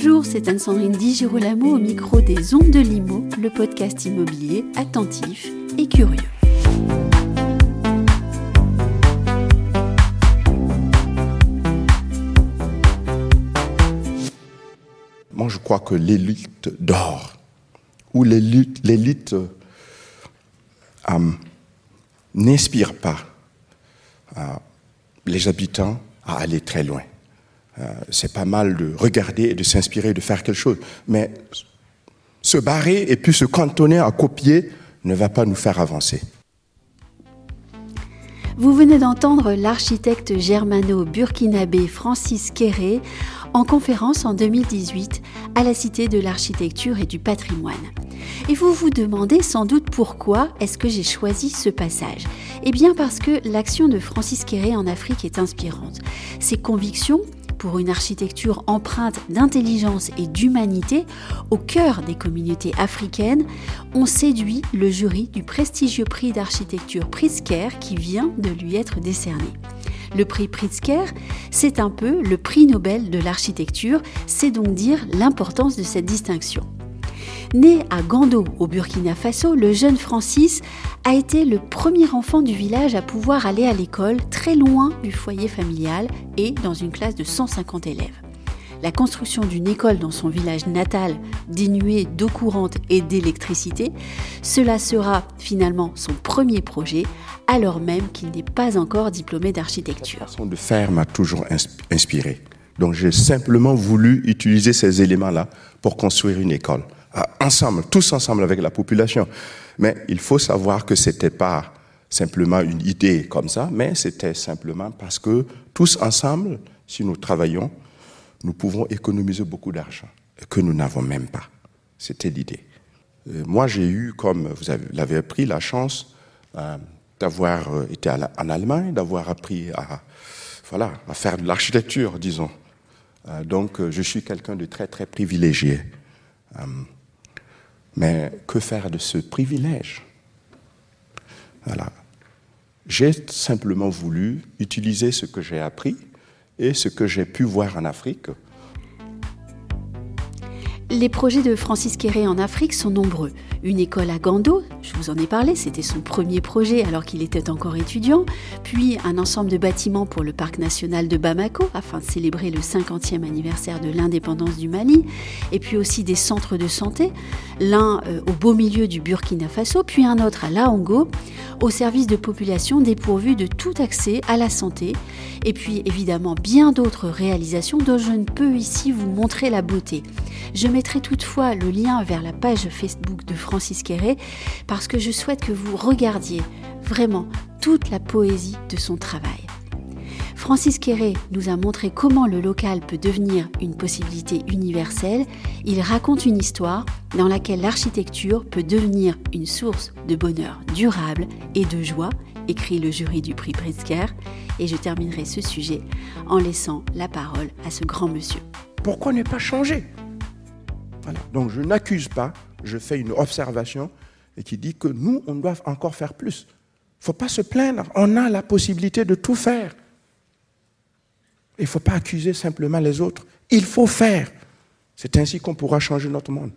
Bonjour, c'est Anne-Sandrine Di Girolamo au micro des Ondes de Limo, le podcast immobilier attentif et curieux. Moi, je crois que l'élite dort, ou l'élite euh, n'inspire pas euh, les habitants à aller très loin. Euh, c'est pas mal de regarder et de s'inspirer, de faire quelque chose. Mais se barrer et puis se cantonner à copier ne va pas nous faire avancer. Vous venez d'entendre l'architecte germano-burkinabé Francis Kéré en conférence en 2018 à la Cité de l'Architecture et du Patrimoine. Et vous vous demandez sans doute pourquoi est-ce que j'ai choisi ce passage Eh bien parce que l'action de Francis Kéré en Afrique est inspirante. Ses convictions pour une architecture empreinte d'intelligence et d'humanité au cœur des communautés africaines ont séduit le jury du prestigieux prix d'architecture Pritzker qui vient de lui être décerné. Le prix Pritzker, c'est un peu le prix Nobel de l'architecture, c'est donc dire l'importance de cette distinction. Né à Gando, au Burkina Faso, le jeune Francis a été le premier enfant du village à pouvoir aller à l'école très loin du foyer familial et dans une classe de 150 élèves. La construction d'une école dans son village natal, dénuée d'eau courante et d'électricité, cela sera finalement son premier projet, alors même qu'il n'est pas encore diplômé d'architecture. La façon de faire m'a toujours inspiré. Donc j'ai simplement voulu utiliser ces éléments-là pour construire une école. Ensemble, tous ensemble avec la population. Mais il faut savoir que ce n'était pas simplement une idée comme ça, mais c'était simplement parce que tous ensemble, si nous travaillons, nous pouvons économiser beaucoup d'argent que nous n'avons même pas. C'était l'idée. Euh, moi, j'ai eu, comme vous l'avez appris, la chance euh, d'avoir euh, été en Allemagne, d'avoir appris à faire de l'architecture, disons. donc, je suis quelqu'un de très, très privilégié. Mais que faire de ce privilège? Voilà. J'ai simplement voulu utiliser ce que j'ai appris et ce que j'ai pu voir en Afrique les projets de Francis Kéré en Afrique sont nombreux. Une école à Gando, je vous en ai parlé, c'était son premier projet alors qu'il était encore étudiant, puis un ensemble de bâtiments pour le parc national de Bamako afin de célébrer le 50e anniversaire de l'indépendance du Mali, et puis aussi des centres de santé, l'un euh, au beau milieu du Burkina Faso, puis un autre à Laongo, au service de populations dépourvues de tout accès à la santé, et puis évidemment bien d'autres réalisations dont je ne peux ici vous montrer la beauté. Je mettrai toutefois le lien vers la page Facebook de Francis Quéré parce que je souhaite que vous regardiez vraiment toute la poésie de son travail. Francis Quéré nous a montré comment le local peut devenir une possibilité universelle. Il raconte une histoire dans laquelle l'architecture peut devenir une source de bonheur durable et de joie, écrit le jury du prix Pritzker. Et je terminerai ce sujet en laissant la parole à ce grand monsieur. Pourquoi ne pas changer? Donc je n'accuse pas, je fais une observation qui dit que nous, on doit encore faire plus. Il ne faut pas se plaindre, on a la possibilité de tout faire. Il ne faut pas accuser simplement les autres. Il faut faire. C'est ainsi qu'on pourra changer notre monde.